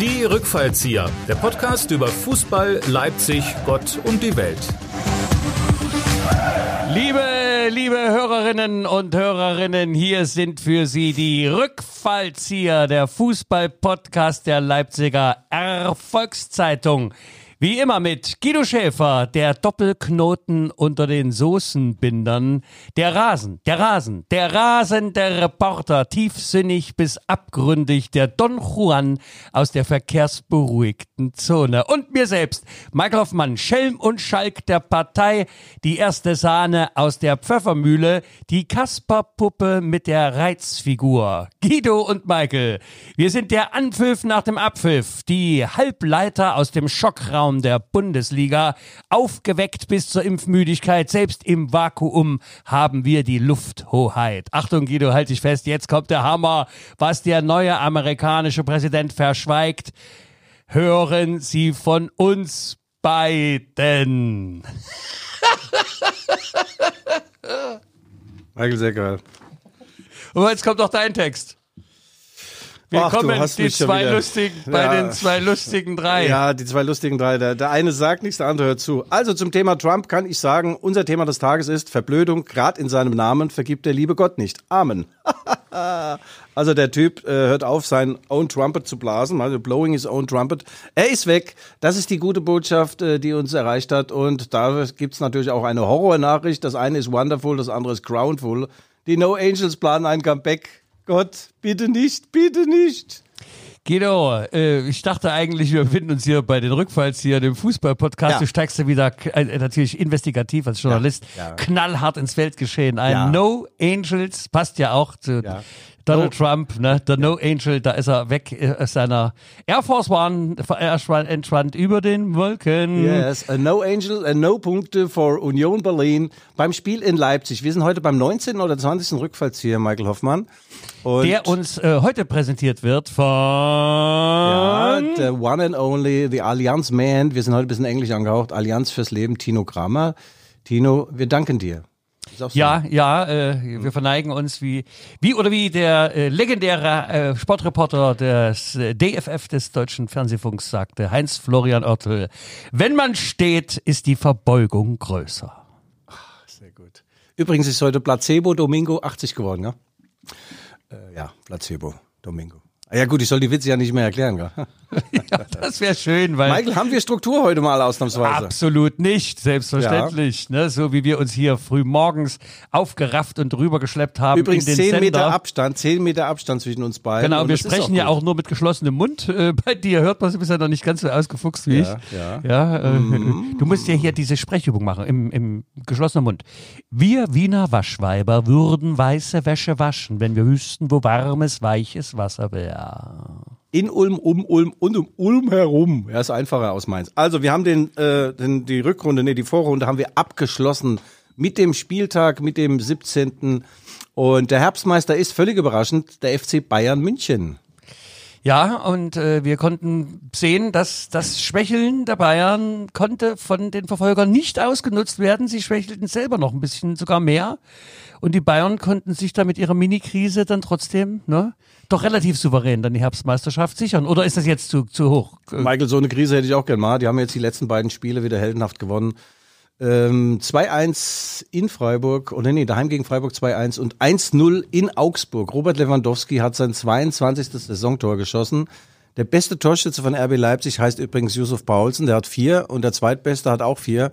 Die Rückfallzieher, der Podcast über Fußball, Leipzig, Gott und die Welt. Liebe, liebe Hörerinnen und Hörerinnen, hier sind für Sie die Rückfallzieher, der Fußball-Podcast der Leipziger Erfolgszeitung. Wie immer mit Guido Schäfer, der Doppelknoten unter den Soßenbindern, der Rasen, der Rasen, der Rasen, der Reporter, tiefsinnig bis abgründig, der Don Juan aus der verkehrsberuhigten Zone und mir selbst, Michael Hoffmann, Schelm und Schalk der Partei, die erste Sahne aus der Pfeffermühle, die Kasperpuppe mit der Reizfigur, Guido und Michael. Wir sind der Anpfiff nach dem Abpfiff, die Halbleiter aus dem Schockraum Raum der Bundesliga. Aufgeweckt bis zur Impfmüdigkeit, selbst im Vakuum haben wir die Lufthoheit. Achtung, Guido, halt dich fest, jetzt kommt der Hammer, was der neue amerikanische Präsident verschweigt. Hören Sie von uns beiden. Michael, sehr geil. Und jetzt kommt noch dein Text. Willkommen Ach, die zwei lustigen, bei ja. den zwei lustigen drei. Ja, die zwei lustigen drei. Der, der eine sagt nichts, der andere hört zu. Also zum Thema Trump kann ich sagen, unser Thema des Tages ist Verblödung. Gerade in seinem Namen vergibt der liebe Gott nicht. Amen. also der Typ äh, hört auf, sein own Trumpet zu blasen, also blowing his own trumpet. Er ist weg. Das ist die gute Botschaft, äh, die uns erreicht hat. Und da gibt's natürlich auch eine Horrornachricht. Das eine ist wonderful, das andere ist groundful. Die No Angels planen ein Comeback Gott, bitte nicht, bitte nicht. Guido, äh, ich dachte eigentlich, wir befinden uns hier bei den Rückfalls hier, dem Fußball-Podcast. Ja. Du steigst ja wieder äh, natürlich investigativ als Journalist ja, ja. knallhart ins Feldgeschehen ein. No Angels passt ja auch zu Donald no. Trump, ne, der No Angel, da ist er weg äh, aus seiner Air Force One, er entschwand über den Wolken. Yes, a No Angel, a No Punkte for Union Berlin beim Spiel in Leipzig. Wir sind heute beim 19. oder 20. Rückfallzieher, Michael Hoffmann. Und der uns äh, heute präsentiert wird von ja, the one and only, the Allianz Man. Wir sind heute ein bisschen englisch angehaucht. Allianz fürs Leben, Tino Kramer. Tino, wir danken dir. Ja, ja, äh, wir verneigen uns wie, wie oder wie der äh, legendäre äh, Sportreporter des äh, DFF des Deutschen Fernsehfunks sagte, Heinz Florian Oertel, wenn man steht, ist die Verbeugung größer. Ach, sehr gut. Übrigens ist heute Placebo Domingo 80 geworden, ja? Äh, ja, Placebo Domingo. Ah ja gut, ich soll die Witze ja nicht mehr erklären, gell? Ja, das wäre schön, weil. Michael, haben wir Struktur heute mal ausnahmsweise? Absolut nicht, selbstverständlich. Ja. Ne? So wie wir uns hier früh morgens aufgerafft und rübergeschleppt haben. Übrigens in den zehn Sender. Meter Abstand, zehn Meter Abstand zwischen uns beiden. Genau, wir sprechen auch ja auch nur mit geschlossenem Mund. Äh, bei dir hört man, du bist ja noch nicht ganz so ausgefuchst wie ja, ich. Ja. ja äh, mhm. Du musst ja hier diese Sprechübung machen im, im geschlossenen Mund. Wir Wiener Waschweiber würden weiße Wäsche waschen, wenn wir wüssten, wo warmes, weiches Wasser wäre in Ulm, um Ulm und um Ulm herum. Ja, ist einfacher aus Mainz. Also wir haben den, äh, den, die Rückrunde, nee, die Vorrunde haben wir abgeschlossen mit dem Spieltag, mit dem 17. Und der Herbstmeister ist völlig überraschend der FC Bayern München. Ja, und äh, wir konnten sehen, dass das Schwächeln der Bayern konnte von den Verfolgern nicht ausgenutzt werden. Sie schwächelten selber noch ein bisschen, sogar mehr. Und die Bayern konnten sich da mit ihrer Mini-Krise dann trotzdem ne, doch relativ souverän dann die Herbstmeisterschaft sichern. Oder ist das jetzt zu, zu hoch? Michael, so eine Krise hätte ich auch gerne mal. Die haben jetzt die letzten beiden Spiele wieder heldenhaft gewonnen. Ähm, 2-1 in Freiburg, oder nee, daheim gegen Freiburg 2-1 und 1-0 in Augsburg. Robert Lewandowski hat sein 22. Saisontor geschossen. Der beste Torschütze von RB Leipzig heißt übrigens Yusuf Paulsen, der hat vier und der zweitbeste hat auch vier.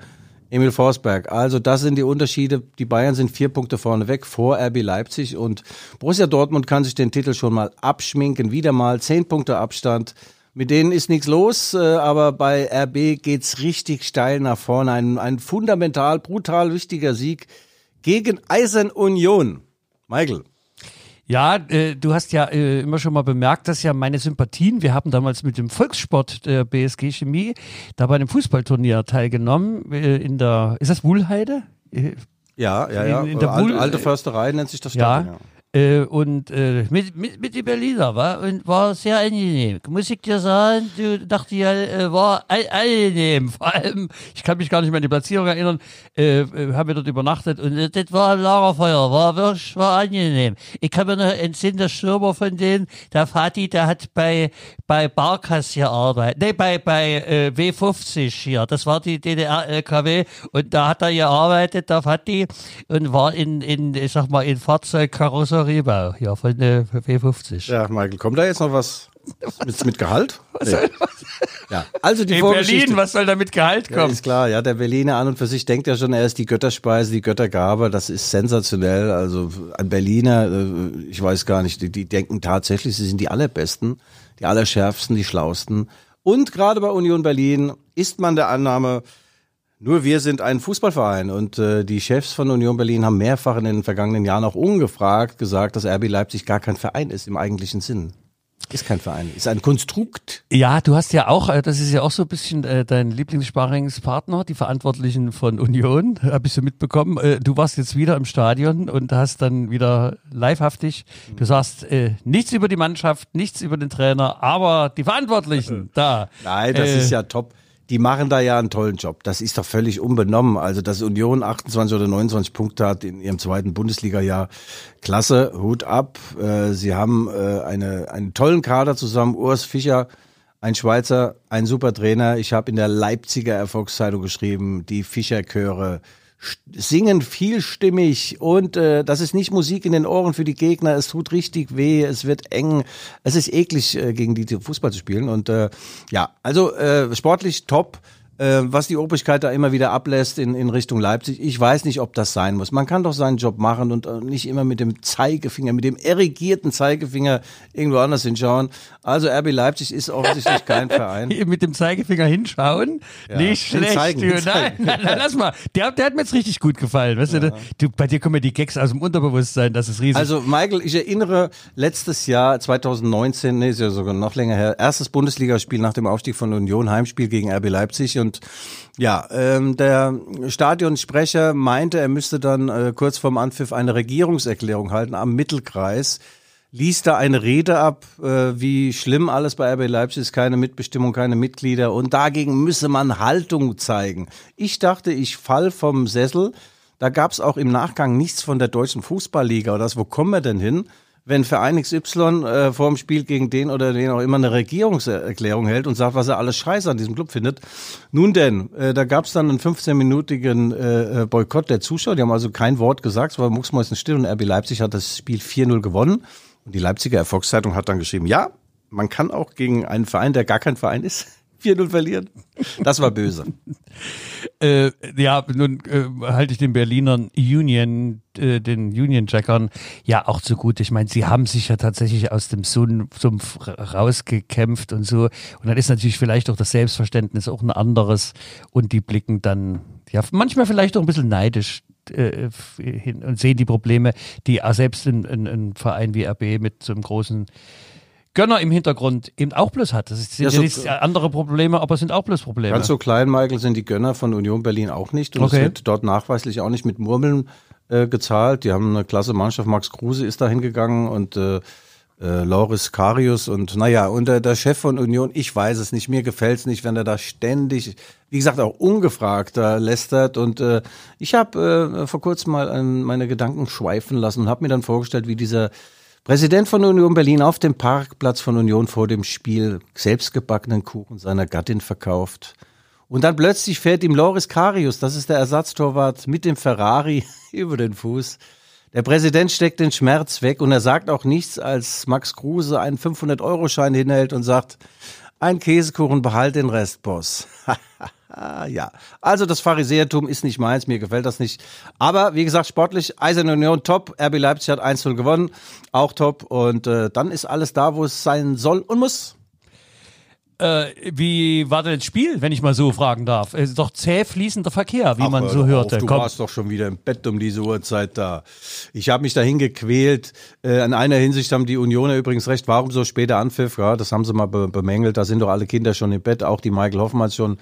Emil Forsberg. Also das sind die Unterschiede. Die Bayern sind vier Punkte vorne weg vor RB Leipzig und Borussia Dortmund kann sich den Titel schon mal abschminken. Wieder mal zehn Punkte Abstand. Mit denen ist nichts los, äh, aber bei RB geht's richtig steil nach vorne. Ein, ein fundamental, brutal wichtiger Sieg gegen Eisern Union. Michael. Ja, äh, du hast ja äh, immer schon mal bemerkt, dass ja meine Sympathien, wir haben damals mit dem Volkssport der BSG Chemie da bei einem Fußballturnier teilgenommen, äh, in der, ist das Wuhlheide? Äh, ja, ja, ja. In, in der alte, alte Försterei nennt sich das Stadion. Ja, Äh, und äh, mit, mit, mit den Berliner war und war sehr angenehm. Muss ich dir sagen, du dachte ja, äh, war angenehm. Vor allem, ich kann mich gar nicht mehr an die Platzierung erinnern, äh, äh, haben wir dort übernachtet und äh, das war ein Lagerfeuer, war wirklich, war angenehm. Ich kann mir noch entsinnen, der Stürmer von denen, der Fati, der hat bei, bei Barkas gearbeitet, nee, bei, bei äh, W50 hier, das war die DDR-LKW und da hat er gearbeitet, der Fati, und war in, in ich sag mal, in Fahrzeugkarosserie Rehbau, ja, von der W50. Ja, Michael, kommt da jetzt noch was mit, mit Gehalt? Was? Ja, also die In. Berlin, was soll da mit Gehalt Ja, kommen? ist klar, ja, der Berliner an und für sich denkt ja schon, er ist die Götterspeise, die Göttergabe, das ist sensationell. Also ein Berliner, äh, ich weiß gar nicht, die, die denken tatsächlich, sie sind die allerbesten, die allerschärfsten, die schlausten. Und gerade bei Union Berlin ist man der Annahme, nur wir sind ein Fußballverein und äh, die Chefs von Union Berlin haben mehrfach in den vergangenen Jahren auch ungefragt gesagt, dass RB Leipzig gar kein Verein ist im eigentlichen Sinn. Ist kein Verein, ist ein Konstrukt. Ja, du hast ja auch, äh, das ist ja auch so ein bisschen äh, dein Lieblingssparringspartner, die Verantwortlichen von Union, habe ich so mitbekommen. Äh, du warst jetzt wieder im Stadion und hast dann wieder livehaftig, du sagst nichts über die Mannschaft, nichts über den Trainer, aber die Verantwortlichen da. Nein, das Äh, ist ja top. Die machen da ja einen tollen Job. Das ist doch völlig unbenommen. Also, dass Union 28 oder 29 Punkte hat in ihrem zweiten Bundesliga-Jahr, klasse, Hut ab. Äh, Sie haben äh, eine, einen tollen Kader zusammen. Urs Fischer, ein Schweizer, ein super Trainer. Ich habe in der Leipziger Erfolgszeitung geschrieben, die Fischer-Chöre sch- singen vielstimmig und äh, das ist nicht Musik in den Ohren für die Gegner. Es tut richtig weh, es wird eng, es ist eklig äh, gegen die Fußball zu spielen und äh, ja, also äh, sportlich top. Äh, was die Obrigkeit da immer wieder ablässt in, in Richtung Leipzig, ich weiß nicht, ob das sein muss. Man kann doch seinen Job machen und äh, nicht immer mit dem Zeigefinger, mit dem erigierten Zeigefinger irgendwo anders hinschauen. Also RB Leipzig ist offensichtlich kein Verein. Mit dem Zeigefinger hinschauen. Nicht Den schlecht. zeigen, Nein, zeigen. nein, nein, lass mal. Der, der hat mir jetzt richtig gut gefallen. Weißt du, du, bei dir kommen ja die Gags aus dem Unterbewusstsein, das ist riesig. Also Michael, ich erinnere letztes Jahr 2019, nee, ist ja sogar noch länger her, erstes Bundesligaspiel nach dem Aufstieg von Union, Heimspiel gegen RB Leipzig und ja, ähm, der Stadionsprecher meinte, er müsste dann äh, kurz vorm Anpfiff eine Regierungserklärung halten am Mittelkreis. Ließ da eine Rede ab, äh, wie schlimm alles bei RB Leipzig ist, keine Mitbestimmung, keine Mitglieder und dagegen müsse man Haltung zeigen. Ich dachte, ich fall vom Sessel. Da gab es auch im Nachgang nichts von der deutschen Fußballliga oder das. Wo kommen wir denn hin, wenn Verein XY äh, vor dem Spiel gegen den oder den auch immer eine Regierungserklärung hält und sagt, was er alles scheiße an diesem Club findet? Nun denn, äh, da gab es dann einen 15-minütigen äh, äh, Boykott der Zuschauer. Die haben also kein Wort gesagt, es war mucksmäuschenstill und RB Leipzig hat das Spiel 4-0 gewonnen. Und die Leipziger Erfolgszeitung hat dann geschrieben, ja, man kann auch gegen einen Verein, der gar kein Verein ist, 4-0 verlieren. Das war böse. Äh, ja, nun äh, halte ich den Berlinern Union, äh, den Union-Jackern ja auch zugute. Ich meine, sie haben sich ja tatsächlich aus dem Sumpf ra- rausgekämpft und so. Und dann ist natürlich vielleicht auch das Selbstverständnis auch ein anderes. Und die blicken dann, ja, manchmal vielleicht auch ein bisschen neidisch äh, hin und sehen die Probleme, die auch selbst ein Verein wie RB mit so einem großen Gönner im Hintergrund eben auch bloß hat. Das sind Ja, so- nicht andere Probleme, aber es sind auch bloß Probleme. Ganz so klein, Michael, sind die Gönner von Union Berlin auch nicht. Und Okay. es wird dort nachweislich auch nicht mit Murmeln äh, gezahlt. Die haben eine klasse Mannschaft. Max Kruse ist da hingegangen und äh, äh, Loris Karius und naja, und der, der Chef von Union, ich weiß es nicht, mir gefällt es nicht, wenn er da ständig, wie gesagt, auch ungefragt da lästert. Und äh, ich habe äh, vor kurzem mal an meine Gedanken schweifen lassen und habe mir dann vorgestellt, wie dieser Präsident von Union Berlin auf dem Parkplatz von Union vor dem Spiel selbstgebackenen Kuchen seiner Gattin verkauft. Und dann plötzlich fährt ihm Loris Karius, das ist der Ersatztorwart, mit dem Ferrari über den Fuß. Der Präsident steckt den Schmerz weg und er sagt auch nichts, als Max Kruse einen 500-Euro-Schein hinhält und sagt, ein Käsekuchen, behalt den Rest, Boss. ja, also das Pharisäertum ist nicht meins, mir gefällt das nicht. Aber wie gesagt, sportlich, Eiserne Union top, RB Leipzig hat 1-0 gewonnen, auch top. Und äh, dann ist alles da, wo es sein soll und muss. Äh, wie war denn das Spiel, wenn ich mal so fragen darf? Es ist doch zäh fließender Verkehr, wie Ach, man so doch hörte. Auf, du Komm. warst doch schon wieder im Bett um diese Uhrzeit da. Ich habe mich dahin gequält. Äh, in einer Hinsicht haben die Unioner übrigens recht. Warum so später Anpfiff? Ja, das haben sie mal be bemängelt. Da sind doch alle Kinder schon im Bett. Auch die Michael Hoffmann schon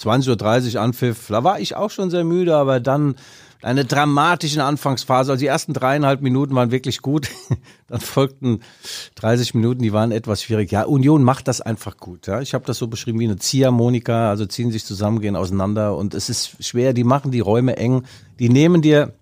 20.30 Uhr Anpfiff, da war ich auch schon sehr müde, aber dann eine dramatische Anfangsphase. Also die ersten dreieinhalb Minuten waren wirklich gut. Dann folgten 30 Minuten, die waren etwas schwierig. Ja, Union macht das einfach gut. Ja. Ich habe das so beschrieben wie eine Ziehharmonika, also ziehen sich zusammen, gehen auseinander und es ist schwer, die machen die Räume eng, die nehmen dir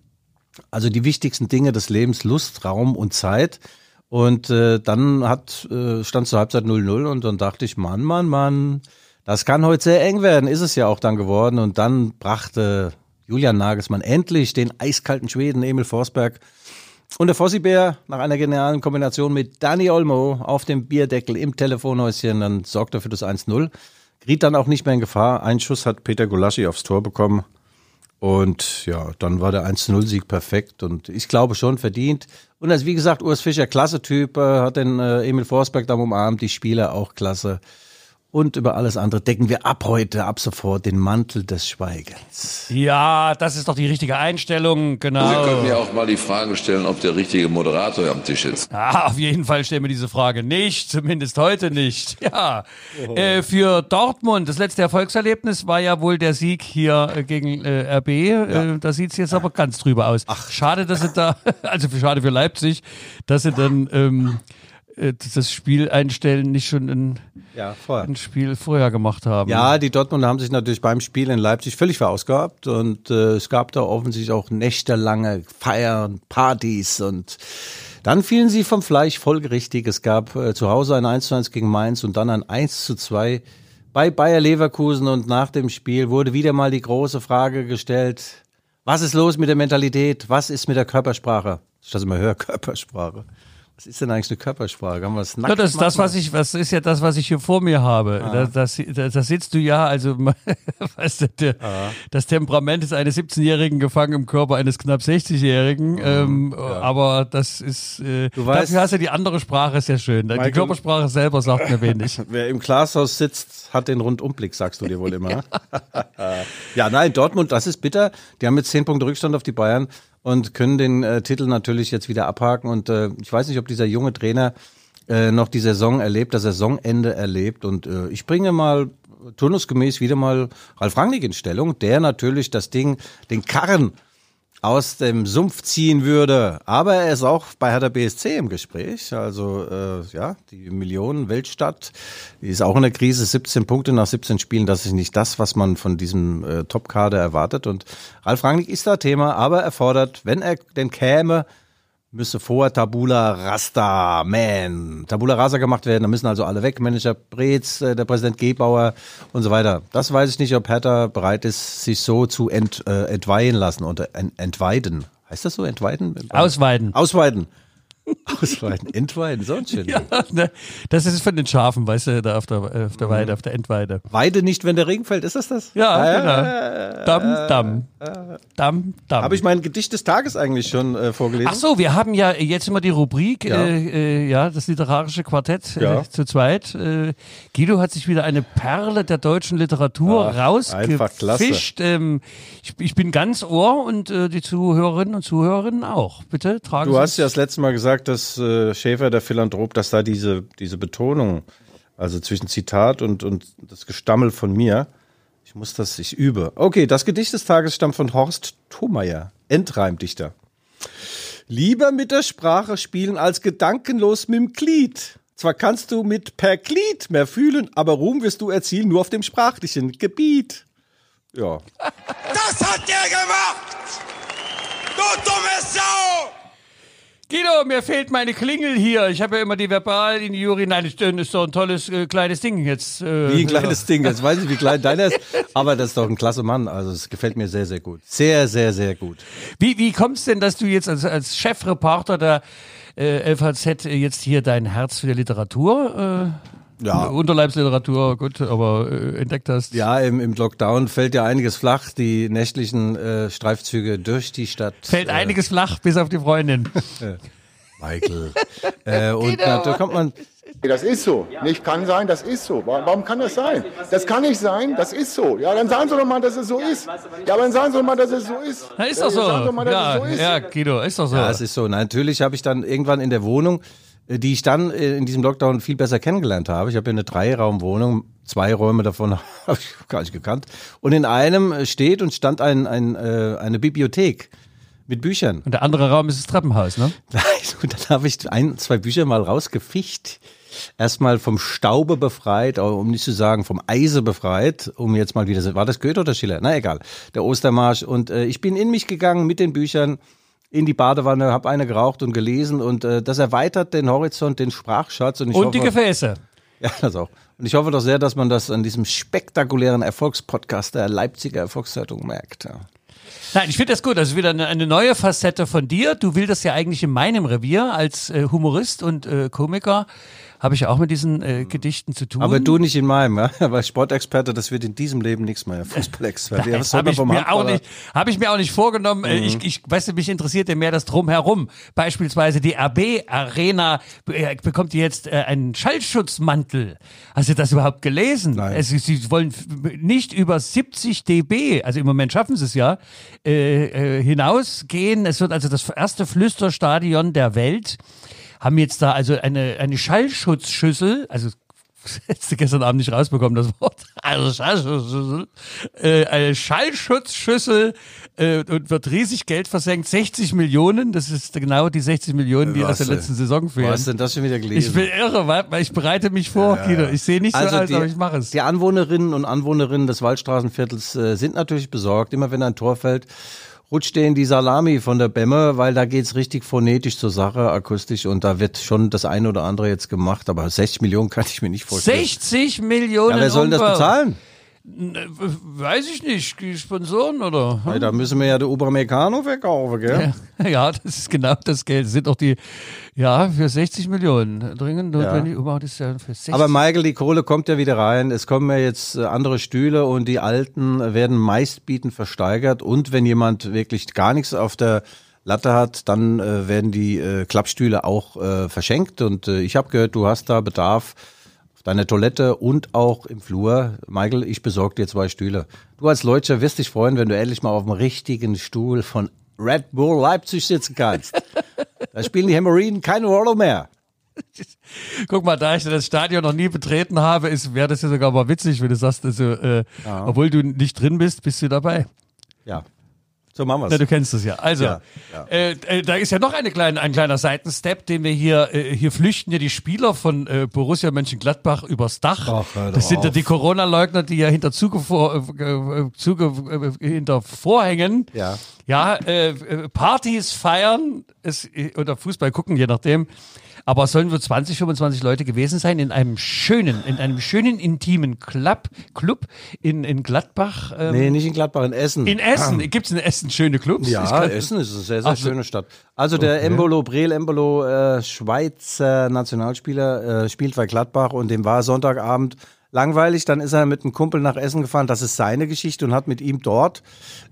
also die wichtigsten Dinge des Lebens, Lust, Raum und Zeit. Und äh, dann hat äh, stand zur Halbzeit 0-0 und dann dachte ich, Mann, Mann, Mann, das kann heute sehr eng werden, ist es ja auch dann geworden. Und dann brachte Julian Nagelsmann endlich den eiskalten Schweden Emil Forsberg und der Fossibär nach einer genialen Kombination mit Dani Olmo auf dem Bierdeckel im Telefonhäuschen, dann sorgt er für das 1-0. Geriet dann auch nicht mehr in Gefahr. Ein Schuss hat Peter Gulaschi aufs Tor bekommen. Und ja, dann war der 1-0-Sieg perfekt und ich glaube schon verdient. Und als wie gesagt, Urs Fischer, klasse Typ, äh, hat den äh, Emil Forsberg dann umarmt, die Spieler auch klasse. Und über alles andere decken wir ab heute, ab sofort den Mantel des Schweigens. Ja, das ist doch die richtige Einstellung, genau. Sie können mir auch mal die Frage stellen, ob der richtige Moderator am Tisch ist. Ah, auf jeden Fall stellen wir diese Frage nicht, zumindest heute nicht. Ja, oh. äh, für Dortmund, das letzte Erfolgserlebnis war ja wohl der Sieg hier äh, gegen äh, RB. Äh, ja. da sieht's jetzt aber ganz drüber aus. Ach, schade, dass sie da, also schade für Leipzig, dass sie dann ähm, äh, das Spiel einstellen nicht schon ein, ja, ein Spiel vorher gemacht haben. Ja, die Dortmunder haben sich natürlich beim Spiel in Leipzig völlig verausgabt und äh, es gab da offensichtlich auch nächtelange Feiern, Partys und dann fielen sie vom Fleisch folgerichtig. Es gab äh, zu Hause ein 1 zu 1 gegen Mainz und dann ein 1 zu 2 bei Bayer Leverkusen und nach dem Spiel wurde wieder mal die große Frage gestellt, was ist los mit der Mentalität? Was ist mit der Körpersprache? Ich das immer höre, Körpersprache. Was ist denn eigentlich eine Körpersprache? Haben wir es nackt ja, das ist das, was ich, was ist ja das, was ich hier vor mir habe. Ah. Da, da, da, sitzt du ja, also weißt du, der, ah. das Temperament ist eines 17-Jährigen gefangen im Körper eines knapp 60-Jährigen. Mhm, ähm, ja. Aber das ist, äh, du weißt, dafür hast du die andere Sprache, ist ja schön. Michael, die Körpersprache selber sagt mir wenig. Wer im Glashaus sitzt, hat den Rundumblick, sagst du dir wohl immer. ja. ja, nein, Dortmund, das ist bitter. Die haben jetzt 10 Punkte Rückstand auf die Bayern und können den äh, Titel natürlich jetzt wieder abhaken. Und äh, ich weiß nicht, ob dieser junge Trainer äh, noch die Saison erlebt, das Saisonende erlebt. Und äh, ich bringe mal turnusgemäß wieder mal Ralf Rangnick in Stellung, der natürlich das Ding, den Karren aus dem Sumpf ziehen würde. Aber er ist auch bei Hertha BSC im Gespräch. Also äh, ja, die Millionen Weltstadt, die ist auch in der Krise. 17 Punkte nach 17 Spielen, das ist nicht das, was man von diesem äh, Top-Kader erwartet. Und Ralf Rangnick ist da Thema, aber er fordert, wenn er denn käme, müsse vor Tabula Rasta, man, Tabula Rasa gemacht werden. Da müssen also alle weg. Manager Breetz, äh, der Präsident Gebauer und so weiter. Das weiß ich nicht, ob Hertha bereit ist, sich so zu ent, äh, entweihen lassen oder entweiden. Heißt das so, entweiden? Ausweiden. Ausweiden. Ausweiden, Entweiden, so ein schön. Ja, ne, das ist von den Schafen, weißt du, da auf der, äh, auf der Weide, auf der Entweide. Weide nicht, wenn der Regen fällt, ist das das? Ja, äh, genau. Dam, dam. Dam, dam. Habe ich mein Gedicht des Tages eigentlich schon äh, vorgelesen? Ach so, wir haben ja jetzt immer die Rubrik, ja, äh, äh ja das literarische Quartett äh, ja. zu zweit. Guido hat sich wieder eine Perle der deutschen Literatur Ach, rausgefischt. Ähm, ich, ich, bin ganz Ohr und die Zuhörerinnen und Zuhörerinnen auch. Bitte, tragen Du hast ja das letzte Mal gesagt, gesagt, dass äh, Schäfer, der Philanthrop, dass da diese, diese Betonung, also zwischen Zitat und, und das Gestammel von mir, ich muss das, ich übe. Okay, das Gedicht des Tages stammt von Horst Thomeyer, Endreimdichter. Lieber mit der Sprache spielen als gedankenlos mit dem Glied. Zwar kannst du mit per Glied mehr fühlen, aber Ruhm wirst du erzielen nur auf dem sprachlichen Gebiet. Ja. Das hat der gemacht! Du dumme Sau! Guido, mir fehlt meine Klingel hier. Ich habe ja immer die Verbal in die Jury. Nein, das ist so ein tolles äh, kleines Ding jetzt. Äh, wie ein kleines ja. Ding. Jetzt weiß ich, wie klein deiner ist. Aber das ist doch ein klasse Mann. Also es gefällt mir sehr, sehr gut. Sehr, sehr, sehr gut. Wie, wie kommt es denn, dass du jetzt als, als Chefreporter der äh, FAZ jetzt hier dein Herz für die Literatur äh, ja. Unterleibsliteratur, gut, aber äh, entdeckt hast. Ja, im, im Lockdown fällt ja einiges flach, die nächtlichen äh, Streifzüge durch die Stadt. Fällt äh, einiges flach, bis auf die Freundin. Michael. äh, und da, da kommt man. Das ist so. Nicht kann sein, das ist so. Warum kann das sein? Das kann nicht sein, das ist so. Ja, dann sagen Sie doch mal, dass es so ist. Ja, aber dann sagen Sie doch mal, dass es so ist. Na, ist doch so. Mal, ja, so ist. ja, Guido, ist doch so. Ja, es ist so. Natürlich habe ich dann irgendwann in der Wohnung äh, die ich dann äh, in diesem Lockdown viel besser kennengelernt habe. Ich habe hier eine Dreiraumwohnung. Zwei Räume davon habe ich gar nicht gekannt. Und in einem steht und stand ein, ein, äh, eine Bibliothek mit Büchern. Und der andere Raum ist das Treppenhaus, ne? Und dann habe ich ein, zwei Bücher mal rausgeficht. Erstmal vom Staube befreit, um nicht zu sagen vom Eise befreit, um jetzt mal wieder, war das Goethe oder Schiller? Na egal, der Ostermarsch. Und äh, ich bin in mich gegangen mit den Büchern in die Badewanne, habe eine geraucht und gelesen und äh, das erweitert den Horizont, den Sprachschatz. Und, ich Und hoffe, die Gefäße. Ja, das auch. Und ich hoffe doch sehr, dass man das an diesem spektakulären Erfolgspodcast der Leipziger Erfolgszeitung merkt. Ja. Nein, ich finde das gut. Also wieder eine, eine neue Facette von dir. Du willst ja eigentlich in meinem Revier als äh, Humorist und äh, Komiker. Habe ich auch mit diesen äh, Gedichten zu tun. Aber du nicht in meinem, ja? Aber Sportexperte, das wird in diesem Leben nichts mehr. Fußballexperte. Ja, was soll habe man ich, vom mir auch Handballer? nicht, hab ich mir auch nicht vorgenommen. Äh, Mhm. Ich, ich weißt du, mich interessiert ja mehr das Drumherum. Beispielsweise die RB Arena äh, bekommt die jetzt äh, einen Schallschutzmantel. Hast du das überhaupt gelesen? Nein. Es, sie wollen nicht über 70 dB, also im Moment schaffen sie es ja, äh, äh, hinausgehen. Es wird also das erste Flüsterstadion der Welt. Haben jetzt da also eine, eine Schallschutzschüssel, also Hättest du gestern Abend nicht rausbekommen, das Wort. Also Schallschutzschüssel. Äh, eine Schallschutzschüssel äh, und wird riesig Geld versenkt. 60 Millionen, das ist genau die 60 Millionen, die aus der Was, letzten Saison fehlen. du denn das schon wieder gelesen? Ich bin irre, weil ich bereite mich vor, Guido. Ich sehe nicht so Also aus, die, aber ich mache es. Die Anwohnerinnen und Anwohnerinnen des Waldstraßenviertels äh, sind natürlich besorgt. Immer wenn ein Tor fällt, rutscht denen die Salami von der Bämme, weil da geht's richtig phonetisch zur Sache, akustisch. Und da wird schon das eine oder andere jetzt gemacht. Aber 60 Millionen kann ich mir nicht vorstellen. 60 Millionen Ja, wer soll denn das bezahlen? Weiß ich nicht. Die Sponsoren oder? Hey, da müssen wir ja den Uberamericano verkaufen, gell? Ja, das ist genau das Geld. Das sind doch die, ja, für 60 Millionen. Dringend notwendig. Umbau ist ja für 60 Aber Michael, die Kohle kommt ja wieder rein. Es kommen ja jetzt äh, andere Stühle und die alten werden meistbietend versteigert. Und wenn jemand wirklich gar nichts auf der Latte hat, dann äh, werden die äh, Klappstühle auch äh, verschenkt. Und äh, ich habe gehört, du hast da Bedarf deiner Toilette und auch im Flur. Michael, ich besorge dir zwei Stühle. Du als Deutscher wirst dich freuen, wenn du endlich mal auf dem richtigen Stuhl von Red Bull Leipzig sitzen kannst. da spielen die Hämorrhoiden keine Rolle mehr. Guck mal, da ich das Stadion noch nie betreten habe, wäre das ja sogar mal witzig, wenn du sagst, also, äh, obwohl du nicht drin bist, bist du dabei. Ja, so machen wir's. Ja, du kennst es ja. Also, Ja, ja. Äh, äh, da ist ja noch eine kleine, ein kleiner Seitenstep, den wir hier, äh, hier flüchten ja die Spieler von äh, Borussia Mönchengladbach übers Dach. Ach, das sind ja die Corona-Leugner, die ja hinter Zuge vor, äh, äh, Zuge, hinter Vorhängen Ja. ja, Partys feiern es, oder Fußball gucken, je nachdem. Aber es sollen wohl 20, 25 Leute gewesen sein in einem schönen, in einem schönen intimen Club, Club in, in Gladbach. Ähm, Nee, nicht in Gladbach, in Essen. In Essen. Gibt es in Essen schöne Clubs? Ja, Essen ist eine sehr, sehr Ach so. schöne Stadt. Also der Embolo, Breel Embolo, äh, Schweizer Nationalspieler, äh, spielt bei Gladbach und dem war Sonntagabend langweilig. Dann ist er mit einem Kumpel nach Essen gefahren. Das ist seine Geschichte und hat mit ihm dort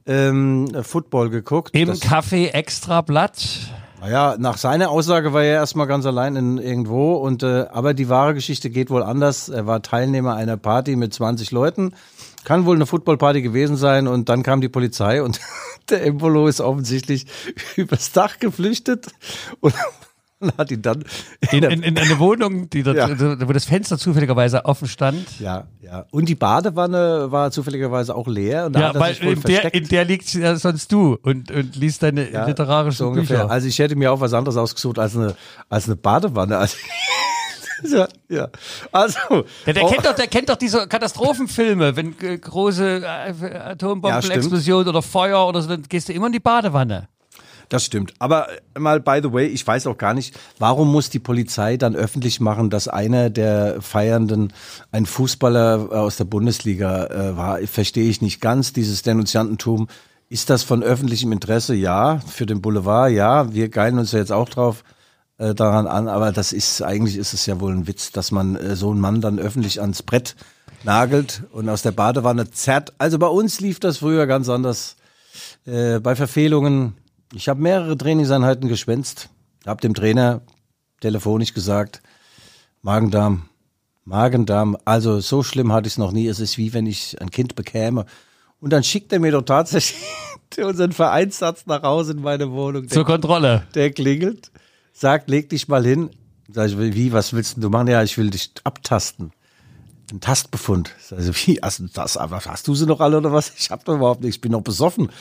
ähm, Football geguckt. Im Café Extrablatt. naja, nach seiner Aussage war er erstmal ganz allein in irgendwo und äh, aber die wahre Geschichte geht wohl anders. Er war Teilnehmer einer Party mit 20 Leuten. Kann wohl eine Footballparty gewesen sein und dann kam die Polizei und der Embolo ist offensichtlich übers Dach geflüchtet und, hat ihn dann In, in, in eine Wohnung, die dort, Ja. wo das Fenster zufälligerweise offen stand. ja, ja. Und die Badewanne war zufälligerweise auch leer und da Ja, hat er weil sich wohl in der, in der liegt ja sonst du und, und liest deine Ja, literarischen so ungefähr. Bücher. Also ich hätte mir auch was anderes ausgesucht als eine, als eine Badewanne. Also, ja, ja. Also, Ja, der, oh, kennt doch, der kennt doch diese Katastrophenfilme, wenn äh, große äh, Ja, Atombombenexplosion oder Feuer oder so, dann gehst du immer in die Badewanne. Das stimmt. Aber äh, mal, by the way, ich weiß auch gar nicht, warum muss die Polizei dann öffentlich machen, dass einer der Feiernden ein Fußballer äh, aus der Bundesliga äh, war? Verstehe ich nicht ganz, dieses Denunziantentum. Ist das von öffentlichem Interesse? Ja. Für den Boulevard? Ja. Wir geilen uns ja jetzt auch drauf äh, daran an. Aber das ist, eigentlich ist es ja wohl ein Witz, dass man äh, so einen Mann dann öffentlich ans Brett nagelt und aus der Badewanne zerrt. Also bei uns lief das früher ganz anders. Äh, bei Verfehlungen, ich habe mehrere Trainingseinheiten geschwänzt, habe dem Trainer telefonisch gesagt, Magen-Darm, Magen-Darm, also so schlimm hatte ich es noch nie, es ist wie wenn ich ein Kind bekäme. Und dann schickt er mir doch tatsächlich unseren Vereinssatz nach Hause in meine Wohnung. Zur Kontrolle. Der klingelt, sagt, leg dich mal hin. Sag ich, wie, was willst du machen? Ja, ich will dich abtasten. ein Tastbefund. Also wie, hast du das, aber hast du sie noch alle oder was? Ich habe doch überhaupt nichts, ich bin noch besoffen.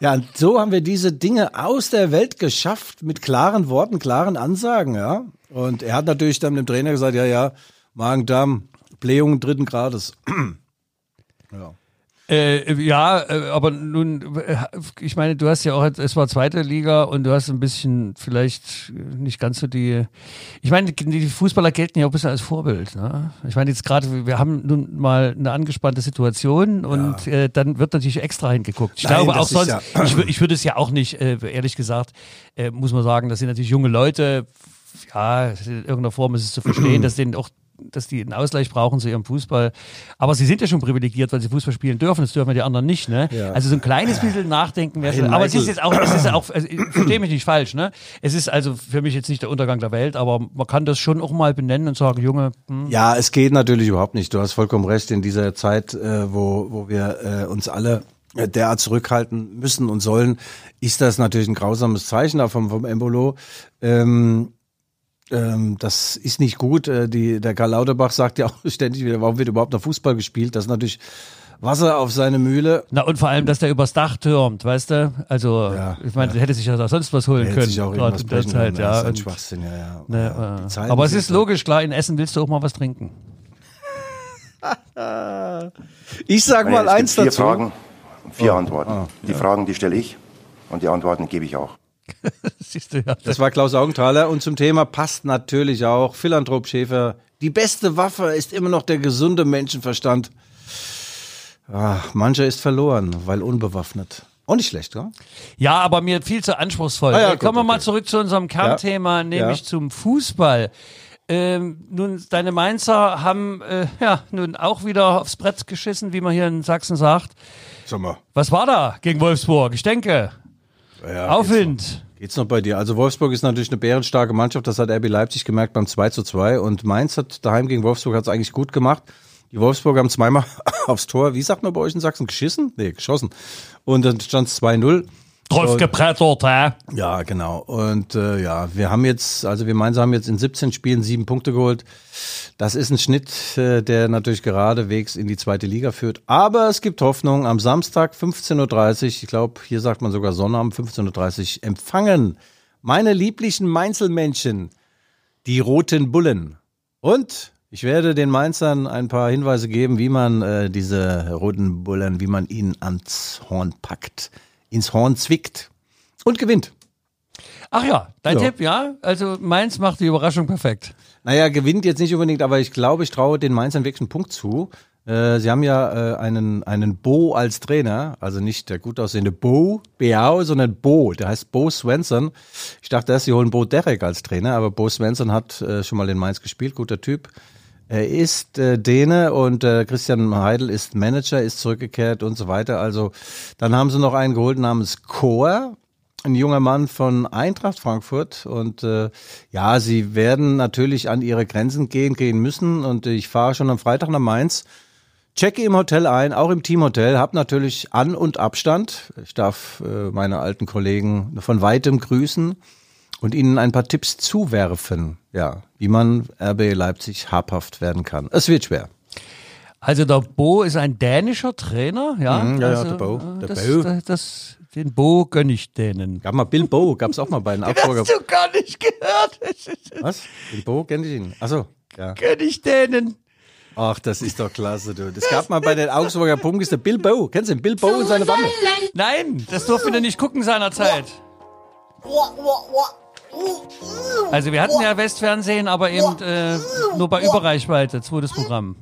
Ja, und so haben wir diese Dinge aus der Welt geschafft mit klaren Worten, klaren Ansagen, ja. Und er hat natürlich dann dem Trainer gesagt, ja, ja, Magen-Darm, Blähungen dritten Grades. ja. Äh, ja, äh, aber nun, äh, ich meine, du hast ja auch, es war zweite Liga und du hast ein bisschen vielleicht nicht ganz so die, ich meine, die Fußballer gelten ja auch ein bisschen als Vorbild. Ne? Ich meine, jetzt gerade, wir haben nun mal eine angespannte Situation und ja. äh, dann wird natürlich extra hingeguckt. Ich Nein, glaube auch sonst, ja ich, ich würde es ja auch nicht, äh, ehrlich gesagt, äh, muss man sagen, das sind natürlich junge Leute, ja, in irgendeiner Form ist es zu verstehen, dass denen auch dass die einen Ausgleich brauchen zu ihrem Fußball. Aber sie sind ja schon privilegiert, weil sie Fußball spielen dürfen. Das dürfen die anderen nicht. Ne? Ja. Also so ein kleines bisschen nachdenken wäre schon. Aber es ist jetzt auch, es ist auch, also, verstehe mich nicht falsch. Ne? Es ist also für mich jetzt nicht der Untergang der Welt, aber man kann das schon auch mal benennen und sagen, Junge. Hm. Ja, es geht natürlich überhaupt nicht. Du hast vollkommen recht. In dieser Zeit, äh, wo, wo wir äh, uns alle äh, derart zurückhalten müssen und sollen, ist das natürlich ein grausames Zeichen da vom, vom Embolo. Ähm, ähm, das ist nicht gut. Äh, die, der Karl Lauterbach sagt ja auch ständig wieder, warum wird überhaupt noch Fußball gespielt? Das ist natürlich Wasser auf seine Mühle. Na und vor allem, dass der übers Dach türmt, weißt du? Also, ja, ich meine, ja. hätte sich ja da sonst was holen können. Sich auch gerade in der Zeit, ja. Das ist ein Schwachsinn, ja, ja. Ne, ja. Aber es ist logisch, klar, in Essen willst du auch mal was trinken. ich sag mal eins vier dazu. Vier Fragen, vier oh, Antworten. Oh, die Fragen, die stelle ich und die Antworten gebe ich auch. Siehst du, ja. Das war Klaus Augenthaler und zum Thema passt natürlich auch Philanthrop Schäfer. Die beste Waffe ist immer noch der gesunde Menschenverstand. Ach, mancher ist verloren, weil unbewaffnet. Auch nicht schlecht, oder? Ja, aber mir viel zu anspruchsvoll. Ah, ja, Kommen wir okay. mal zurück zu unserem Kernthema, ja. nämlich ja. zum Fußball. Ähm, nun, deine Mainzer haben äh, ja nun auch wieder aufs Brett geschissen, wie man hier in Sachsen sagt. Sag mal. Was war da gegen Wolfsburg? Ich denke. Ja, Aufwind. Geht's noch, bei dir? Also Wolfsburg ist natürlich eine bärenstarke Mannschaft, das hat RB Leipzig gemerkt beim 2 zu 2 und Mainz hat daheim gegen Wolfsburg hat es eigentlich gut gemacht. Die Wolfsburg haben zweimal aufs Tor, wie sagt man bei euch in Sachsen, geschissen? Nee, geschossen. Und dann stand es 2-0 drauf gebrettert, hä? Ja, genau. Und äh, ja, wir haben jetzt, also wir meinen, haben jetzt in 17 Spielen sieben Punkte geholt. Das ist ein Schnitt, äh, der natürlich geradewegs in die zweite Liga führt. Aber es gibt Hoffnung. Am Samstag 15.30 Uhr, ich glaube, hier sagt man sogar Sonnabend 15.30 Uhr, empfangen meine lieblichen Mainzelmännchen die roten Bullen. Und ich werde den Mainzern ein paar Hinweise geben, wie man äh, diese roten Bullen, wie man ihnen ans Horn packt ins Horn zwickt und gewinnt. Ach ja, dein ja. Tipp, ja? Also Mainz macht die Überraschung perfekt. Naja, gewinnt jetzt nicht unbedingt, aber ich glaube, ich traue den Mainzern wirklich einen Punkt zu. Äh, sie haben ja äh, einen, einen Bo als Trainer, also nicht der gut aussehende Bo, Beau, sondern Bo, der heißt Bo Svensson. Ich dachte erst, sie holen Bo Derek als Trainer, aber Bo Svensson hat äh, schon mal in Mainz gespielt, guter Typ. Er ist äh, Däne und äh, Christian Heidel ist Manager, ist zurückgekehrt und so weiter. Also dann haben sie noch einen geholt namens Chor, ein junger Mann von Eintracht Frankfurt. Und äh, ja, sie werden natürlich an ihre Grenzen gehen, gehen müssen. Und ich fahre schon am Freitag nach Mainz. Checke im Hotel ein, auch im Teamhotel, habe natürlich An- und Abstand. Ich darf äh, meine alten Kollegen von weitem grüßen und ihnen ein paar Tipps zuwerfen, ja, wie man RB Leipzig habhaft werden kann. Es wird schwer. Also der Bo ist ein dänischer Trainer, ja? Mhm, ja, also, ja, der Bo. Der das, Bo. Das, das, den Bo gönne ich denen. Gab mal Bill Bo, gab es auch mal bei den Abfolger. Hast du gar nicht gehört. Was? Bill Bo kenne ich ihn. Achso, ja. Gönne ich denen. Ach, das ist doch klasse, du. Das gab mal bei den Augsburger Punkis der Bill Bo. Kennst du den? Bill Bo und seine Bande. Nein, das durfte er nicht gucken seinerzeit. Also wir hatten ja Westfernsehen, aber eben äh, nur bei Überreichweite, zweites Programm.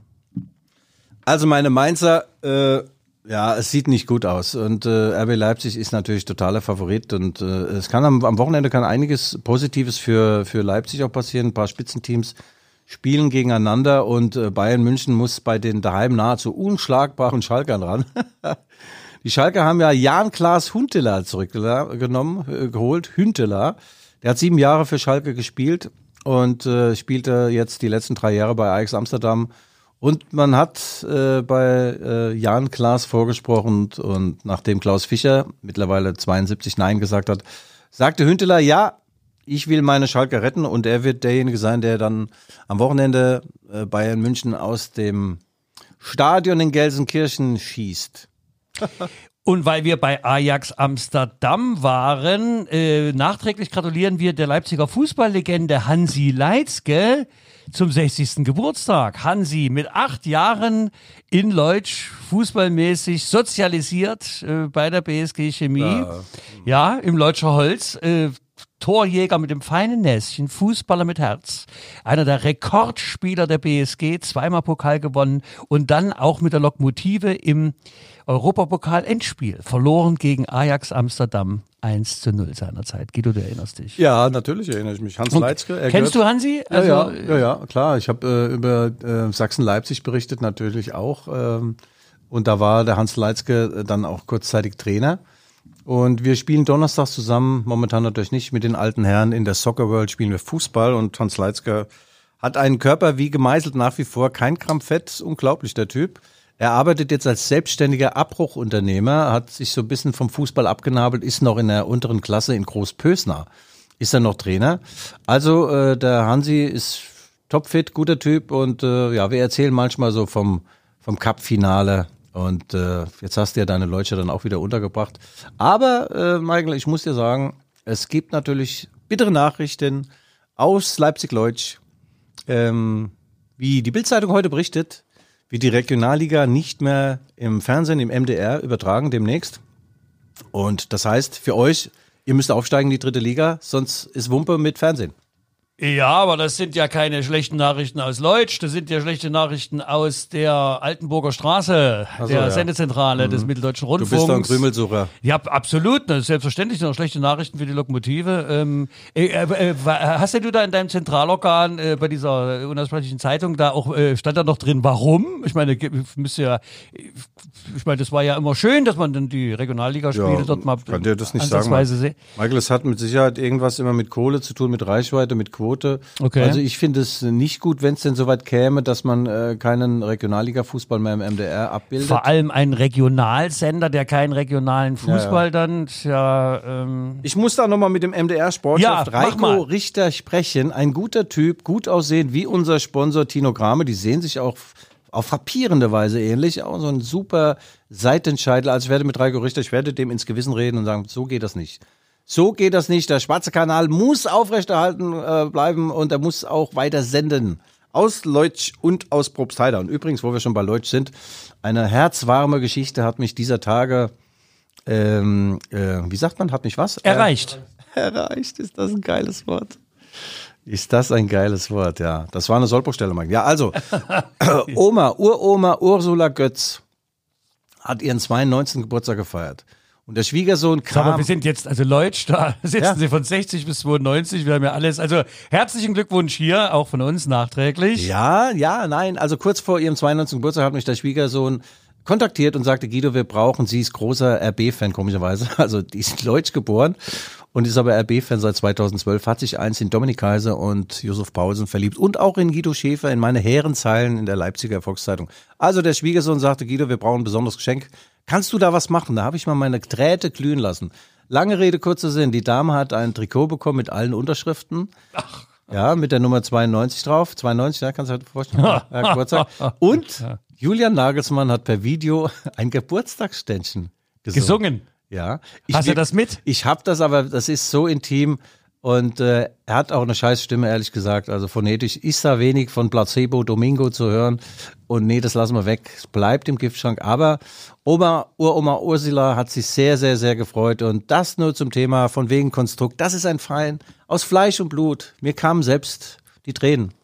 Also meine Mainzer, äh, ja, es sieht nicht gut aus und äh, RB Leipzig ist natürlich totaler Favorit und äh, es kann am, am Wochenende kann einiges Positives für für Leipzig auch passieren. Ein paar Spitzenteams spielen gegeneinander und äh, Bayern München muss bei den daheim nahezu unschlagbaren Schalkern ran. Die Schalker haben ja Jan Klaas Huntelaar zurückgenommen, äh, geholt, Hünteler. Der hat sieben Jahre für Schalke gespielt und äh, spielte jetzt die letzten drei Jahre bei Ajax Amsterdam. Und man hat äh, bei äh, Jan Klaas vorgesprochen und, und nachdem Klaus Fischer mittlerweile 72 Nein gesagt hat, sagte Hünteler, ja, ich will meine Schalke retten und er wird derjenige sein, der dann am Wochenende äh, Bayern München aus dem Stadion in Gelsenkirchen schießt. Und weil wir bei Ajax Amsterdam waren, äh, nachträglich gratulieren wir der Leipziger Fußballlegende Hansi Leitzke zum 60. Geburtstag. Hansi mit acht Jahren in Leutsch fußballmäßig sozialisiert äh, bei der BSG Chemie. Ja, ja im Leutscher Holz. Äh, Torjäger mit dem feinen Näschen, Fußballer mit Herz, einer der Rekordspieler der BSG, zweimal Pokal gewonnen und dann auch mit der Lokmotive im Europapokal-Endspiel, verloren gegen Ajax Amsterdam 1 zu 0 seinerzeit. Guido, du erinnerst dich. Ja, natürlich erinnere ich mich. Hans und Leitzke. Kennst du Hansi? Also, ja, ja, ja, ja, klar. Ich habe äh, über äh, Sachsen-Leipzig berichtet, natürlich auch. Ähm, und da war der Hans Leitzke äh, dann auch kurzzeitig Trainer. Und wir spielen donnerstags zusammen, momentan natürlich nicht mit den alten Herren. In der Soccer World spielen wir Fußball und Hans Leitzke hat einen Körper wie gemeißelt nach wie vor, kein Gramm Fett, unglaublich der Typ. Er arbeitet jetzt als selbstständiger Abbruchunternehmer, hat sich so ein bisschen vom Fußball abgenabelt, ist noch in der unteren Klasse in Großpösner. Ist er noch Trainer? Also äh, der Hansi ist topfit, guter Typ und äh, ja, wir erzählen manchmal so vom vom Cup-Finale und äh, jetzt hast du ja deine Leute dann auch wieder untergebracht. Aber, äh, Michael, ich muss dir sagen, es gibt natürlich bittere Nachrichten aus Leipzig-Leutsch. Ähm, wie die Bildzeitung heute berichtet, wird die Regionalliga nicht mehr im Fernsehen, im MDR übertragen demnächst. Und das heißt für euch, ihr müsst aufsteigen in die dritte Liga, sonst ist Wumpe mit Fernsehen. Ja, aber das sind ja keine schlechten Nachrichten aus Leutsch, das sind ja schlechte Nachrichten aus der Altenburger Straße, so, der ja. Sendezentrale mhm. des Mitteldeutschen Rundfunks. Du bist doch ein Krümelsucher. Ja, absolut. Ist selbstverständlich noch schlechte Nachrichten für die Lokomotive. Ähm, äh, äh, äh hast du da in deinem Zentralorgan äh, bei dieser unaussprechlichen Zeitung da auch, äh, stand da noch drin, warum? Ich meine, müsste ja, ich meine, das war ja immer schön, dass man dann die Regionalligaspiele ja, dort mal kann dir das nicht sagen. Michael, es hat mit Sicherheit irgendwas immer mit Kohle zu tun, mit Reichweite, mit Quote. Quote. Okay. Also ich finde es nicht gut, wenn es denn soweit käme, dass man äh, keinen Regionalliga-Fußball mehr im MDR abbildet. Vor allem ein Regionalsender, der keinen regionalen Fußball ja, dann. Ja, ähm ich muss da nochmal mit dem MDR-Sportchef ja, Reiko Richter sprechen. Ein guter Typ, gut aussehend, wie unser Sponsor Tino Grame. Die sehen sich auch auf frappierende Weise ähnlich. Auch so ein super Seitenscheitel. Also ich werde mit Reiko Richter, ich werde dem ins Gewissen reden und sagen, so geht das nicht. So geht das nicht. Der schwarze Kanal muss aufrechterhalten äh, bleiben und er muss auch weiter senden. Aus Leutsch und aus Probstheida. Und übrigens, wo wir schon bei Leutsch sind, eine herzwarme Geschichte hat mich dieser Tage, ähm, äh, wie sagt man, hat mich was? Erreicht. Er, erreicht, ist das ein geiles Wort. Ist das ein geiles Wort, ja. Das war eine Sollbruchstelle, Mike. Ja, also, Oma, Uroma Ursula Götz hat ihren 92. Geburtstag gefeiert. Und der Schwiegersohn kam. Aber wir sind jetzt, also Leutsch, da sitzen ja. sie von 60 bis 92, wir haben ja alles. Also herzlichen Glückwunsch hier, auch von uns nachträglich. Ja, ja, nein. Also kurz vor ihrem 92. Geburtstag hat mich der Schwiegersohn kontaktiert und sagte, Guido, wir brauchen, sie ist großer RB-Fan, komischerweise. Also die ist Leutsch geboren und ist aber RB-Fan seit 2012, hat sich eins in Dominik Kaiser und Josef Paulsen verliebt und auch in Guido Schäfer in meine Herrenzeilen in der Leipziger Volkszeitung. Also der Schwiegersohn sagte, Guido, wir brauchen ein besonderes Geschenk. Kannst du da was machen? Da habe ich mal meine Drähte glühen lassen. Lange Rede, kurzer Sinn. Die Dame hat ein Trikot bekommen mit allen Unterschriften. Ach. Ja, mit der Nummer 92 drauf. 92, ja, kannst du dir vorstellen. ja, Geburtstag. Und Julian Nagelsmann hat per Video ein Geburtstagsständchen gesungen. gesungen. Ja. Ich Hast du das mit? Ich habe das, aber das ist so intim. Und äh, er hat auch eine scheiß Stimme, ehrlich gesagt. Also phonetisch ist da wenig von Placebo Domingo zu hören. Und nee, das lassen wir weg. Es bleibt im Giftschrank. Aber Oma, Uroma Ursula hat sich sehr, sehr, sehr gefreut. Und das nur zum Thema von wegen Konstrukt. Das ist ein Fein aus Fleisch und Blut. Mir kamen selbst die Tränen.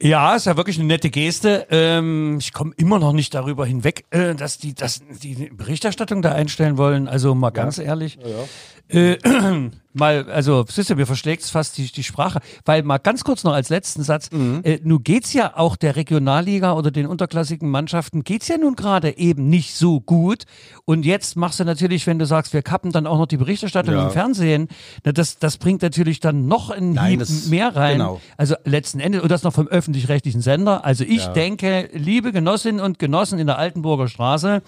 Ja, ist ja wirklich eine nette Geste. Ähm, ich komme immer noch nicht darüber hinweg, äh, dass die, dass die Berichterstattung da einstellen wollen. Also mal ganz ja. ehrlich. Ja, ja. Äh, mal, also, siehst du, mir verschlägt es fast die, die Sprache. Weil mal ganz kurz noch als letzten Satz, mhm. äh, nun geht's ja auch der Regionalliga oder den unterklassigen Mannschaften, geht's ja nun gerade eben nicht so gut. Und jetzt machst du natürlich, wenn du sagst, wir kappen dann auch noch die Berichterstattung ja. im Fernsehen, na, das, das bringt natürlich dann noch ein Nein, Hieb mehr rein. Genau. Also letzten Endes, und das noch vom öffentlich-rechtlichen Sender. Also ich ja. denke, liebe Genossinnen und Genossen in der Altenburger Straße,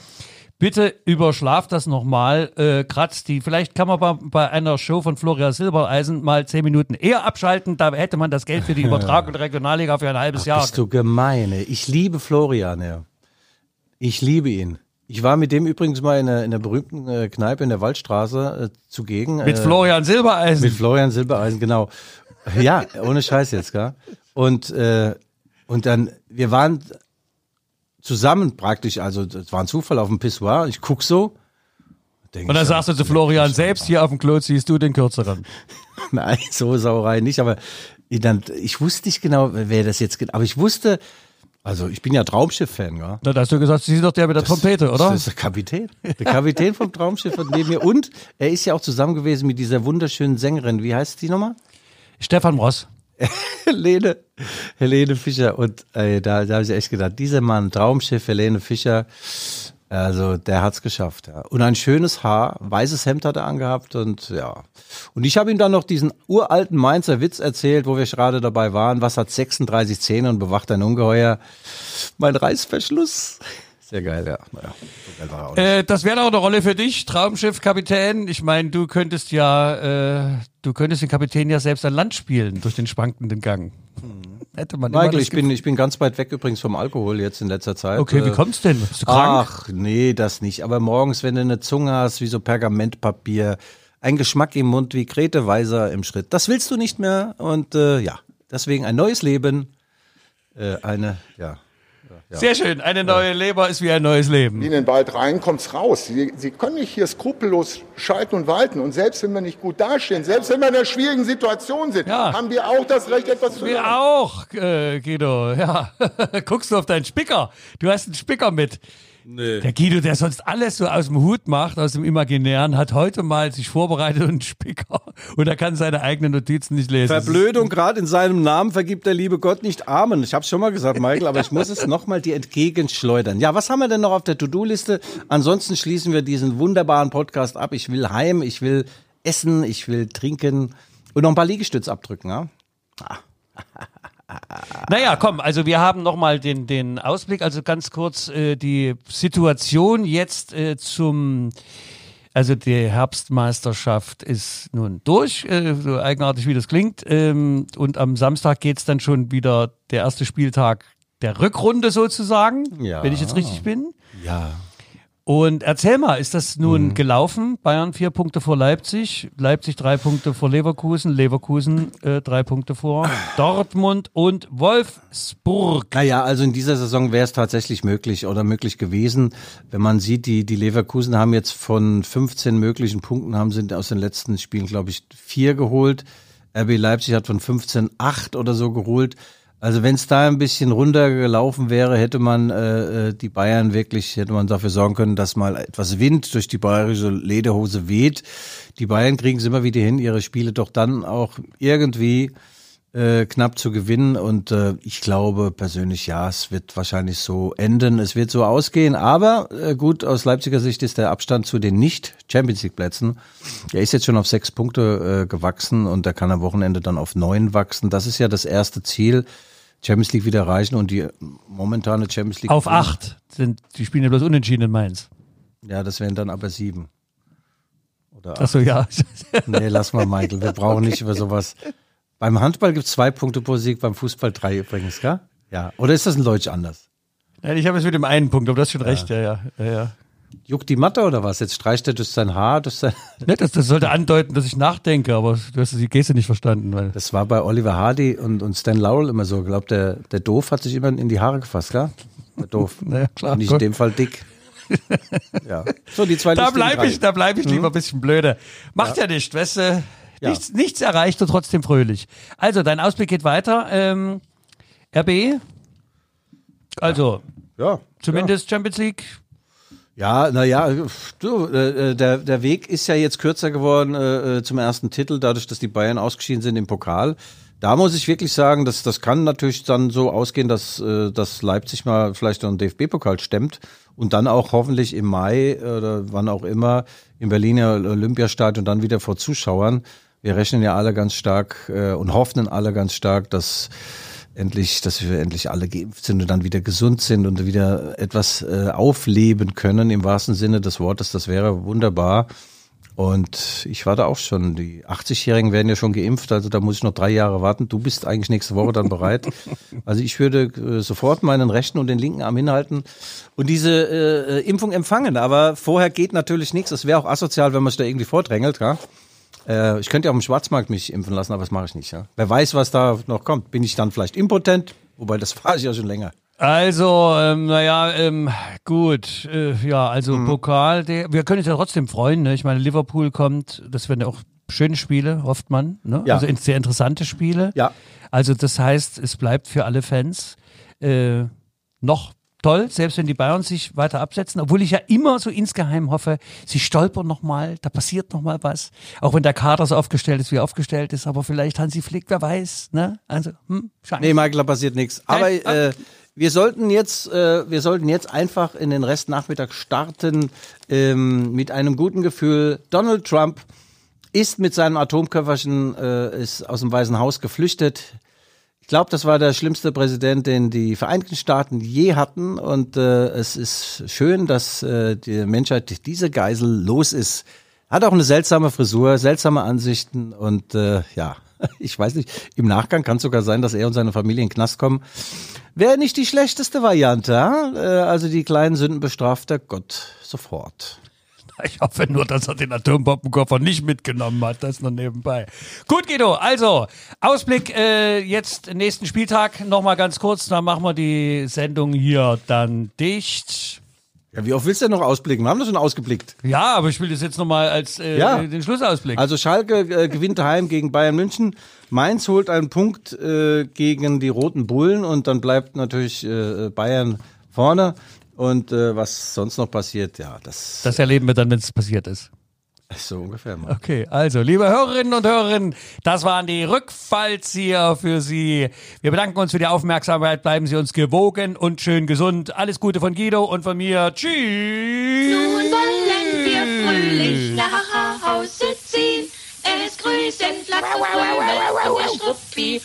Bitte überschlaf das nochmal, äh, Kratz, die, vielleicht kann man bei, bei einer Show von Florian Silbereisen mal zehn Minuten eher abschalten, da hätte man das Geld für die Übertragung der Regionalliga für ein halbes Jahr. Bist du gemeine. Ich liebe Florian, ja. Ich liebe ihn. Ich war mit dem übrigens mal in der, in der berühmten äh, Kneipe in der Waldstraße äh, zugegen. Mit äh, Florian Silbereisen. Mit Florian Silbereisen, genau. Ja, ohne Scheiß jetzt, gell? Und, äh, und dann, wir waren zusammen praktisch, also das war ein Zufall auf dem Pissoir. Ich guck so. Und dann sagst du zu Florian, selbst hier auf dem Klo ziehst du den kürzeren. Nein, so Sauerei nicht, aber ich, dann, ich wusste nicht genau, wer das jetzt, aber ich wusste, also ich bin ja Traumschiff-Fan, ja. Na, da hast du gesagt, sie sind doch der mit der Trompete, oder? Das ist der Kapitän. Der Kapitän vom Traumschiff und neben mir. Und er ist ja auch zusammen gewesen mit dieser wunderschönen Sängerin. Wie heißt die nochmal? Stefan Ross. Helene, Helene Fischer. Und ey, da, da habe ich echt gedacht, dieser Mann, Traumschiff, Helene Fischer, also der hat's geschafft. Ja. Und ein schönes Haar, weißes Hemd hat er angehabt und ja. Und ich habe ihm dann noch diesen uralten Mainzer Witz erzählt, wo wir gerade dabei waren. Was hat 36 Zähne und bewacht ein Ungeheuer? Mein Reißverschluss. Sehr geil, ja. Naja, so geil war er auch. Äh, das wäre auch eine Rolle für dich, Traumschiff-Kapitän. Ich meine, du könntest ja, äh, du könntest den Kapitän ja selbst an Land spielen durch den schwankenden Gang. Hätte man immer Michael, das ich bin, ich bin ganz weit weg übrigens vom Alkohol jetzt in letzter Zeit. Okay, wie Äh, kommt's denn? Bist du krank? Ach, nee, das nicht. Aber morgens, wenn du eine Zunge hast, wie so Pergamentpapier, ein Geschmack im Mund wie Grete Weiser im Schritt, das willst du nicht mehr. Und äh, ja, deswegen ein neues Leben, äh, eine, ja. Sehr schön. Eine neue Leber ist wie ein neues Leben. in den Wald rein, kommt's raus. Sie, Sie können nicht hier skrupellos schalten und walten. Und selbst wenn wir nicht gut dastehen, selbst wenn wir in einer schwierigen Situation sind, Ja. haben wir auch das Recht, etwas zu Wir lernen. auch, äh, Guido. Ja. Guckst du auf deinen Spicker? Du hast einen Spicker mit. Nee. Der Guido, der sonst alles so aus dem Hut macht, aus dem Imaginären, hat heute mal sich vorbereitet und einen Spicker. Und er kann seine eigenen Notizen nicht lesen. Verblödung, gerade in seinem Namen vergibt der liebe Gott nicht Amen. Ich hab's schon mal gesagt, Michael, aber ich muss es nochmal dir entgegenschleudern. Ja, was haben wir denn noch auf der To-Do-Liste? Ansonsten schließen wir diesen wunderbaren Podcast ab. Ich will heim, ich will essen, ich will trinken und noch ein paar Liegestütz abdrücken. Ja? Naja, komm, also wir haben nochmal den, den Ausblick, also ganz kurz äh, die Situation jetzt äh, zum, also die Herbstmeisterschaft ist nun durch, äh, so eigenartig wie das klingt. Ähm, und am Samstag geht's dann schon wieder der erste Spieltag der Rückrunde sozusagen, Ja. wenn ich jetzt richtig bin. Ja. Und erzähl mal, ist das nun gelaufen? Bayern vier Punkte vor Leipzig, Leipzig drei Punkte vor Leverkusen, Leverkusen äh, drei Punkte vor Dortmund und Wolfsburg. Naja, also in dieser Saison wäre es tatsächlich möglich oder möglich gewesen. Wenn man sieht, die, die Leverkusen haben jetzt von 15 möglichen Punkten, haben sie aus den letzten Spielen, glaube ich, vier geholt. RB Leipzig hat von 15 acht oder so geholt. Also wenn es da ein bisschen runtergelaufen wäre, hätte man äh, äh, die Bayern wirklich, hätte man dafür sorgen können, dass mal etwas Wind durch die bayerische Lederhose weht. Die Bayern kriegen es immer wieder hin, ihre Spiele doch dann auch irgendwie äh, knapp zu gewinnen. Und äh, ich glaube persönlich, ja, es wird wahrscheinlich so enden, es wird so ausgehen. Aber äh, gut, aus Leipziger Sicht ist der Abstand zu den nicht-Champions League-Plätzen, der ist jetzt schon auf sechs Punkte äh, gewachsen und der kann am Wochenende dann auf neun wachsen. Das ist ja das erste Ziel. Champions League wieder erreichen und die momentane Champions League. Auf acht sind, die spielen ja bloß unentschieden in Mainz. Ja, das wären dann aber sieben. Oder acht. Achso, ja. Nee, lass mal, Michael. Wir brauchen nicht über sowas. Beim Handball gibt's zwei Punkte pro Sieg, beim Fußball drei übrigens, gell? Ja. Oder ist das in Deutsch anders? Nein, ich habe jetzt mit dem einen Punkt, aber du hast schon recht, ja, ja. ja, ja. Juckt die Matte oder was? Jetzt streicht er durch sein Haar, durch sein. Ne, das, das sollte andeuten, dass ich nachdenke, aber du hast die Geste nicht verstanden. Weil Das war bei Oliver Hardy und, und Stan Laurel immer so. Ich glaube, der, der Doof hat sich immer in die Haare gefasst, gell? Der Doof. Naja, klar, Nicht in dem Fall dick. ja. So, die zwei da bleibe ich, da bleib ich lieber ein bisschen blöde. Macht ja, nicht, weißt du? Ja. Nichts, nichts erreicht und trotzdem fröhlich. Also, dein Ausblick geht weiter. Ähm, RB, also Ja. zumindest Champions League. Ja, naja, du, äh, der, der Weg ist ja jetzt kürzer geworden äh, äh, zum ersten Titel, dadurch, dass die Bayern ausgeschieden sind im Pokal. Da muss ich wirklich sagen, dass das kann natürlich dann so ausgehen, dass, äh, dass Leipzig mal vielleicht noch einen DFB-Pokal stemmt und dann auch hoffentlich im Mai oder wann auch immer im Berliner Olympiastadion dann wieder vor Zuschauern. Wir rechnen ja alle ganz stark äh, und hoffen alle ganz stark, dass endlich, dass wir endlich alle geimpft sind und dann wieder gesund sind und wieder etwas äh, aufleben können im wahrsten Sinne des Wortes. Das wäre wunderbar. Und ich warte auch schon. Die 80-Jährigen werden ja schon geimpft, also da muss ich noch drei Jahre warten. Du bist eigentlich nächste Woche dann bereit. Also ich würde äh, sofort meinen rechten und den linken Arm hinhalten und diese äh, Impfung empfangen. Aber vorher geht natürlich nichts. Es wäre auch asozial, wenn man sich da irgendwie vordrängelt. Ja? Äh, ich könnte ja auf dem Schwarzmarkt mich impfen lassen, aber das mache ich nicht. Ja? Wer weiß, was da noch kommt. Bin ich dann vielleicht impotent? Wobei, das fahre ich ja schon länger. Also, ähm, naja, ähm, gut, äh, ja, also Mhm. Pokal, der, wir können uns ja trotzdem freuen, ne? Ich meine, Liverpool kommt, das werden ja auch schöne Spiele, hofft man, ne? Ja. Also sehr interessante Spiele. Ja. Also das heißt, es bleibt für alle Fans äh, noch toll, selbst wenn die Bayern sich weiter absetzen, obwohl ich ja immer so insgeheim hoffe, sie stolpern noch mal, da passiert noch mal was, auch wenn der Kader so aufgestellt ist, wie er aufgestellt ist, aber vielleicht Hansi Flick, wer weiß, ne? Also, hm, Chance. Nee, Michael, da passiert nichts. Aber Nein. äh, wir sollten jetzt, äh, wir sollten jetzt einfach in den Restnachmittag starten ähm, mit einem guten Gefühl. Donald Trump ist mit seinem Atomköfferchen äh, ist aus dem Weißen Haus geflüchtet. Ich glaube, das war der schlimmste Präsident, den die Vereinigten Staaten je hatten. Und äh, es ist schön, dass äh, die Menschheit diese Geisel los ist. Hat auch eine seltsame Frisur, seltsame Ansichten und äh, ja, ich weiß nicht, im Nachgang kann es sogar sein, dass er und seine Familie in den Knast kommen. Wäre nicht die schlechteste Variante, äh, also die kleinen Sünden bestraft der Gott sofort. Ich hoffe nur, dass er den Atombombenkoffer nicht mitgenommen hat. Das noch nebenbei. Gut, Guido. Also, Ausblick äh, jetzt nächsten Spieltag. Nochmal ganz kurz, dann machen wir die Sendung hier dann dicht. Ja, wie oft willst du denn noch ausblicken? Wir haben das schon ausgeblickt. Ja, aber ich will das jetzt nochmal als äh, Ja. den Schlussausblick. Also Schalke äh, gewinnt daheim gegen Bayern München. Mainz holt einen Punkt äh, gegen die Roten Bullen und dann bleibt natürlich äh, Bayern vorne. Und äh, was sonst noch passiert, ja, das, das erleben wir dann, wenn es passiert ist. so ungefähr mal. Okay, also, liebe Hörerinnen und Hörer, das waren die Rückfallzieher für Sie. Wir bedanken uns für die Aufmerksamkeit. Bleiben Sie uns gewogen und schön gesund. Alles Gute von Guido und von mir. Tschüss. Nun wollen wir fröhlich nach Hause ziehen. Es grüßen Flaggen und der Struppi.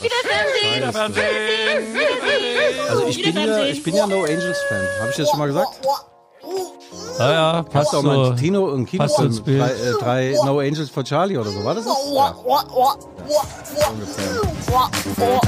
Auf Wiedersehen. Also ich bin ja, ich bin ja No Angels Fan. Habe ich das schon mal gesagt? Ja, ja, passt Hast du auch mal so. Tino im passt so Kinofilm ins Bild. drei, äh, drei No Angels for Charlie oder so war das? das? Ja. Ungefähr.